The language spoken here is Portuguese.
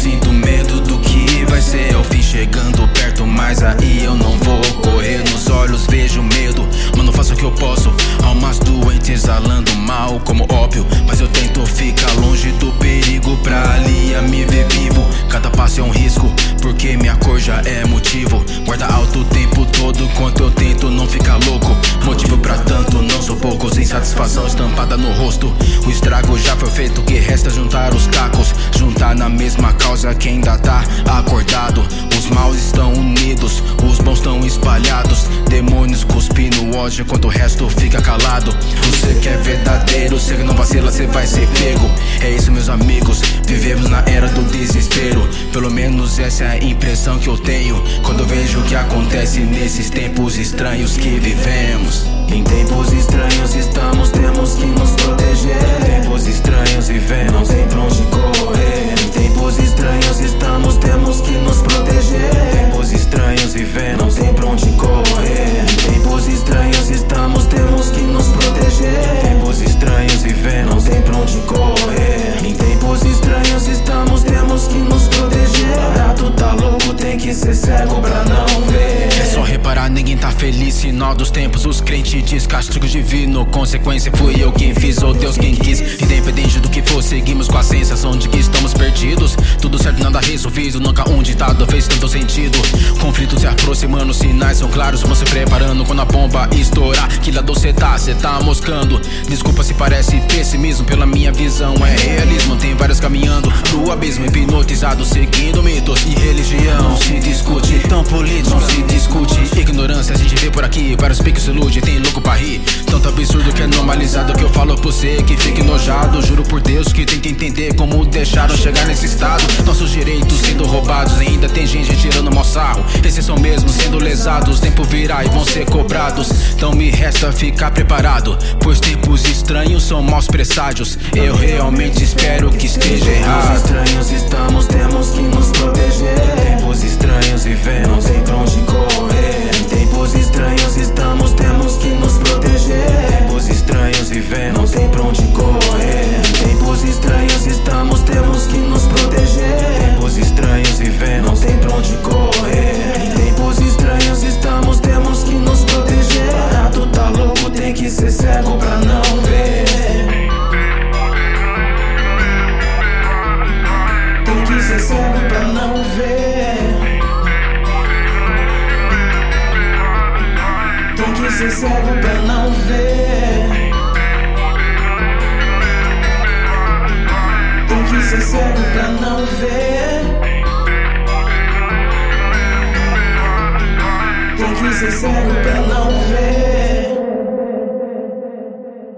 Sinto medo do que vai ser. É eu fim chegando perto, mas aí eu não vou correr Nos olhos vejo medo, mano faço o que eu posso. Almas doentes alando mal como ópio Mas eu tento ficar longe do perigo Pra ali a me ver vivo. Cada passo é um risco, porque minha cor já é motivo. Guarda alto o tempo todo enquanto eu tento não ficar louco. Motivo pra tanto, não sou pouco. Insatisfação estampada no rosto. O estrago já foi feito, o que resta juntar os cacos. Juntar na mesma causa quem ainda tá acordado. Os maus estão unidos, os bons estão espalhados. Demônios cuspindo ódio enquanto o resto fica calado. Você que é verdadeiro, você que não vacila, você vai ser pego. É isso, meus amigos. Vivemos na era do desespero. Pelo menos essa é a impressão que eu tenho. Quando vejo o que acontece nesses tempos estranhos que vivemos. Em tempos estranhos estamos, temos que nos proteger. Sinal dos tempos, os crentes diz castigo divino. Consequência fui eu quem fiz ou Deus quem quis. Independente do que for, seguimos com a sensação de que estamos perdidos. Tudo certo, nada resolvido. Nunca um ditado fez tanto sentido. Conflito se aproximando, sinais são claros. Vão se preparando quando a bomba estourar. Que lado cê tá? Cê tá moscando. Desculpa se parece pessimismo. Pela minha visão, é realismo. Tem vários caminhando pro abismo. Hipnotizado, seguindo mitos e religião. Por aqui, vários piques ilude, tem louco pra rir. Tanto absurdo que é normalizado que eu falo pra você que fique enojado. Juro por Deus que tenta entender como deixaram chegar nesse estado. Nossos direitos sendo roubados, ainda tem gente tirando mó sarro. Esses são mesmo sendo lesados, tempo virá e vão ser cobrados. Então me resta ficar preparado, pois tempos estranhos são maus presságios. Eu realmente espero que esteja Tempos errado. estranhos estamos, temos que nos proteger. Tempos estranhos vivemos, não tem pra onde pra onde correr. Em tempos estranhos estamos, temos que nos proteger. Tempos estranhos vivemos, não tem pra onde correr. Em tempos estranhos estamos, temos que nos proteger. Barato tá louco, tem que ser cego pra não ver. Tem que ser cego pra não ver. Tem que ser cego pra não ver. Tem que